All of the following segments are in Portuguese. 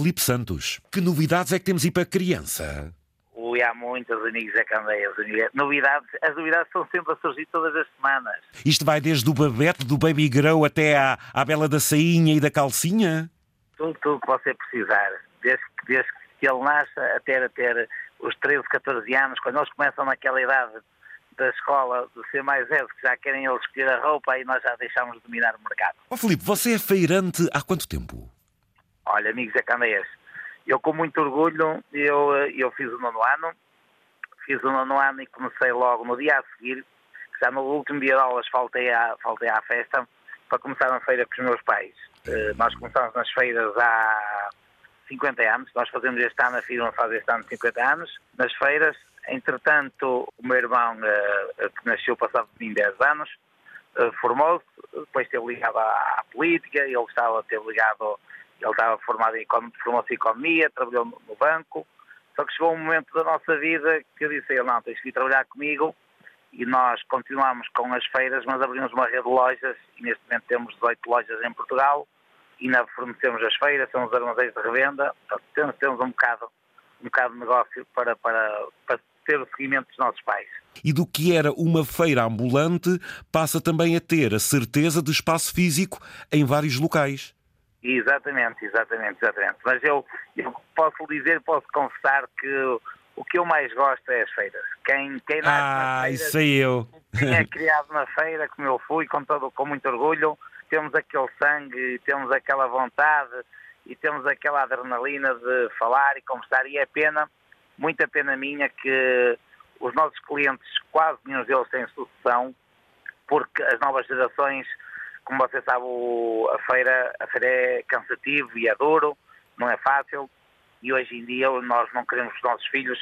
Felipe Santos. Que novidades é que temos aí para criança? Ui, há muitas amigos a candeias. Novidades, as novidades estão sempre a surgir todas as semanas. Isto vai desde o babete, do baby grow até à, à bela da sainha e da calcinha? Tudo, tudo que você precisar. Desde, desde que ele nasce até ter os 13, 14 anos, quando eles começam naquela idade da escola de ser mais velhos, que já querem eles escolher a roupa e nós já deixamos de dominar o mercado. Ó oh, Filipe, você é feirante há quanto tempo? Olha, amigos é candeias, eu com muito orgulho, eu, eu fiz o nono ano, fiz o nono ano e comecei logo no dia a seguir, já no último dia de aulas faltei à, faltei à festa, para começar na feira com os meus pais. Uh, nós começamos nas feiras há 50 anos, nós fazemos este ano, a firma faz este ano 50 anos, nas feiras, Entretanto, o meu irmão, uh, que nasceu passado de mim 10 anos, formou-se, depois esteve ligado à, política, ele estava ter ligado, ele estava formado em formou-se em economia, trabalhou no, banco, só que chegou um momento da nossa vida que eu disse a ele, não, tens que vir trabalhar comigo, e nós continuamos com as feiras, mas abrimos uma rede de lojas, e neste momento temos 18 lojas em Portugal, e ainda fornecemos as feiras, são os armazéns de revenda, portanto, temos, temos um bocado um bocado de negócio para, para, para ter o seguimento dos nossos pais. E do que era uma feira ambulante, passa também a ter a certeza de espaço físico em vários locais. Exatamente, exatamente, exatamente. Mas eu, eu posso dizer, posso confessar que o que eu mais gosto é as feiras. Quem, quem nasce ah, feira, isso sei eu. Quem é criado na feira, como eu fui, com, todo, com muito orgulho, temos aquele sangue, temos aquela vontade e temos aquela adrenalina de falar e conversar e é pena muita pena minha que os nossos clientes, quase nenhum deles têm sucessão, porque as novas gerações, como você sabe, a feira, a feira é cansativo e é duro, não é fácil, e hoje em dia nós não queremos os nossos filhos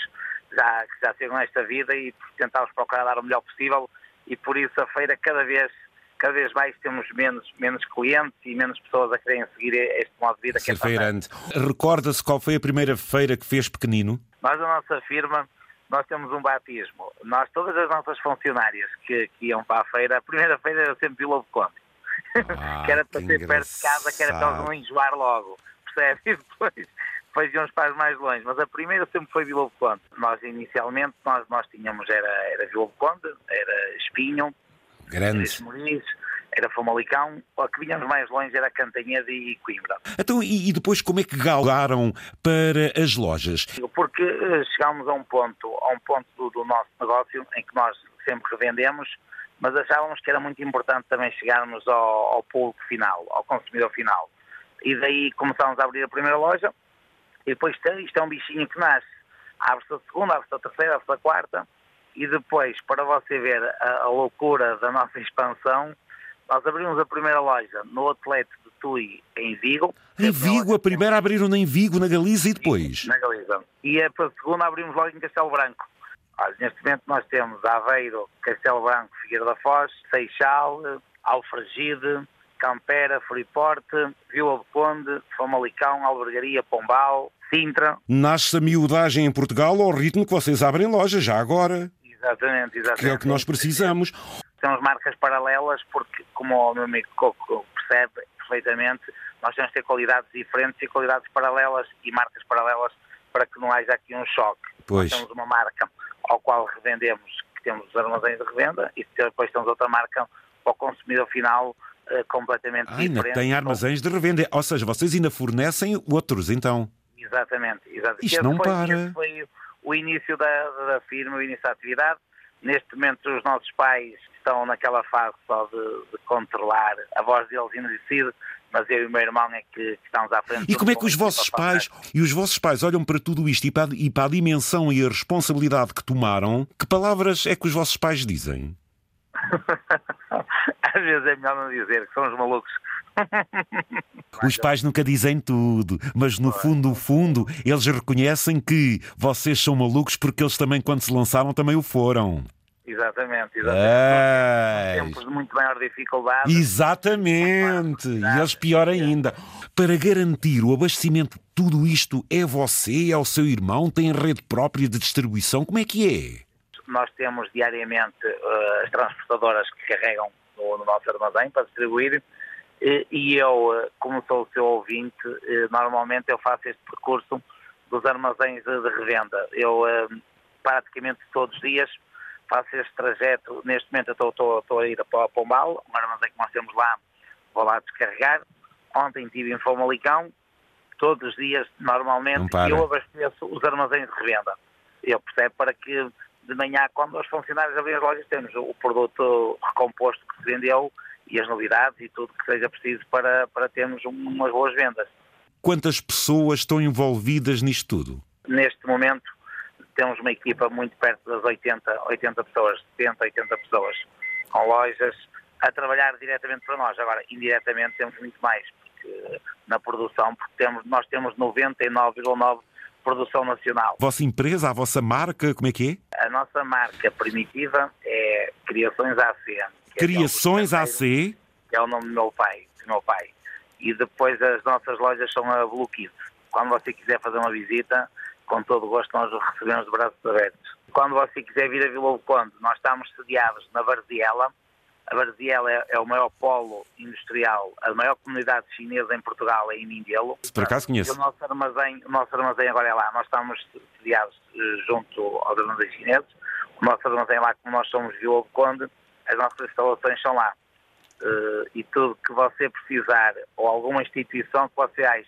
já, que já chegam esta vida e tentamos procurar dar o melhor possível e por isso a feira cada vez cada vez mais temos menos, menos clientes e menos pessoas a quererem seguir este modo de vida. que é feirante. Recorda-se qual foi a primeira feira que fez pequenino? Nós, a nossa firma, nós temos um batismo. Nós, todas as nossas funcionárias que, que iam para a feira, a primeira feira era sempre Vila do Conde. Ah, que era para ser perto de casa, que era para eles não enjoar logo. Percebe? E depois, depois íamos para as mais longe. Mas a primeira sempre foi Vila do Conde. Nós, inicialmente, nós, nós tínhamos, era, era Vila do Conde, era Espinho, Grande. Era era Famalicão, a que vinhamos mais longe era Cantanhede e Coimbra. Então, e, e depois como é que galgaram para as lojas? Porque uh, chegámos a um ponto, a um ponto do, do, nosso negócio em que nós sempre revendemos, mas achávamos que era muito importante também chegarmos ao, ao público final, ao consumidor final. E daí começámos a abrir a primeira loja, e depois isto é um bichinho que nasce. Abre-se a segunda, abre-se a terceira, abre-se a quarta, e depois, para você ver a, a, loucura da nossa expansão, nós abrimos a primeira loja no outlet de Tui, em Vigo. Em Vigo? A primeira abriram em Vigo, na Galiza e depois? Na Galiza. E a segunda abrimos logo em Castelo Branco. Olha, neste momento nós temos Aveiro, Castelo Branco, Figueira da Foz, Seixal, Alfragide, Campera, Freeporte, Vila do Conde, Famalicão, Albergaria, Pombal, Sintra. Nasce a miudagem em Portugal ao ritmo que vocês abrem loja, já agora. Exatamente, exatamente. Que é o que nós precisamos. São as marcas paralelas porque, como o meu amigo Coco percebe perfeitamente, nós temos que ter qualidades diferentes e qualidades paralelas e marcas paralelas para que não haja aqui um choque. Pois. Nós temos uma marca ao qual revendemos, que temos os armazéns de revenda, e depois temos outra marca para o consumidor final uh, completamente ah, diferente. Ainda tem armazéns de revenda, ou seja, vocês ainda fornecem outros, então. Exatamente, exatamente. Isto não foi, para. foi o início da, da firma, o início da atividade. Neste momento os nossos pais estão naquela fase só de, de controlar, a voz deles ainda decide, mas eu e o meu irmão é que, estamos à frente. E como é que os vossos pais e os vossos pais olham para tudo isto e para, e para a dimensão e a responsabilidade que tomaram? Que palavras é que os vossos pais dizem? Às vezes é melhor não dizer que são os malucos Os pais nunca dizem tudo, mas no fundo, no fundo, eles reconhecem que vocês são malucos porque eles também, quando se lançaram, também o foram. Exatamente, exatamente. Tempos de muito maior dificuldade. Exatamente, e eles pior ainda. Para garantir o abastecimento, tudo isto é você, é o seu irmão, tem rede própria de distribuição, como é que é? Nós temos diariamente uh, as transportadoras que carregam no, no nosso armazém para distribuir E eu, como sou o seu ouvinte, normalmente eu faço este percurso dos armazéns de revenda. Eu praticamente todos os dias faço este trajeto. Neste momento eu estou, estou, a ir para o Pombal, um armazém que nós temos lá, vou lá descarregar. Ontem estive em Famalicão, todos os dias, normalmente, eu abasteço os armazéns de revenda. Eu percebo para que de manhã, quando os funcionários abrem as lojas, temos o produto recomposto que se vendeu e as novidades e tudo que seja preciso para, para termos umas boas vendas. Quantas pessoas estão envolvidas nisto tudo? Neste momento temos uma equipa muito perto das 80, 80 pessoas, 70, 80 pessoas, com lojas a trabalhar diretamente para nós. Agora, indiretamente temos muito mais, porque na produção, porque temos, nós temos 99,9% produção nacional. Vossa empresa, a vossa marca, como é que é? A nossa marca primitiva é Criações AC. É Criações é AC? Que é o nome do meu pai, do meu pai. E depois as nossas lojas são a Blue Kids. Quando você quiser fazer uma visita, com todo o gosto nós o recebemos de braços abertos. Quando você quiser vir a Vila do Conde, nós estamos sediados na Varziela, a Varziela é, é, o maior polo industrial, a maior comunidade chinesa em Portugal é em Mindelo. Por acaso conheço. o nosso armazém, o nosso armazém agora é lá. Nós estamos sediados eh, junto aos armazéns chineses. O nosso armazém é lá, como nós somos Vila do Conde, as nossas instalações são lá. Uh, e tudo que você precisar, ou alguma instituição que você ache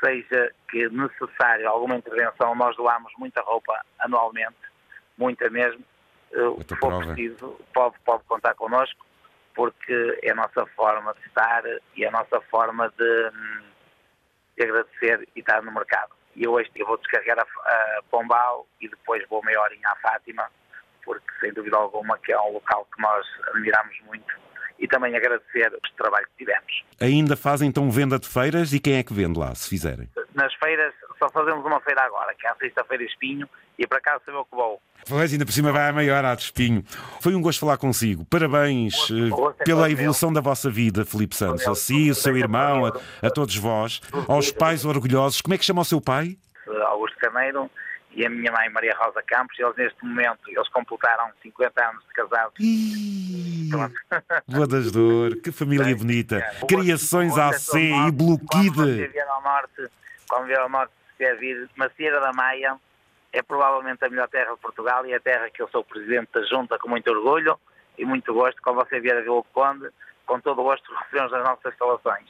seja que necessário alguma intervenção, nós doamos muita roupa anualmente, muita mesmo, se for preciso, pode, pode contar connosco, porque é a nossa forma de estar e é a nossa forma de, de agradecer e estar no mercado. E hoje eu vou descarregar a, a Pombal e depois vou meia horinha à Fátima, porque sem dúvida alguma que é um local que nós admiramos muito e também agradecer o trabalho que tivemos. Ainda fazem então venda de feiras e quem é que vende lá, se fizerem? Nas feiras, só fazemos uma feira agora, que é a sexta-feira Espinho, e para cá sou eu que vou. Pois, ainda por cima vai a maior, a de Espinho. Foi um gosto falar consigo. Parabéns uh, pela evolução da vossa vida, Felipe Santos. A si, o seu irmão, a, a todos vós, aos pais orgulhosos. Como é que chama o seu pai? Augusto Carneiro e a minha mãe Maria Rosa Campos, eles neste momento, eles completaram 50 anos de casados. Bodas Dor, que família bonita. Criações AC e Bloquide. Quando vier ao norte, quando vier ao norte, se quer vir, Macieira da Maia, é provavelmente a melhor terra de Portugal e a terra que eu sou presidente da Junta com muito orgulho e muito gosto. Quando você vier a Vila Conde, com todo o gosto recebemos as nossas instalações.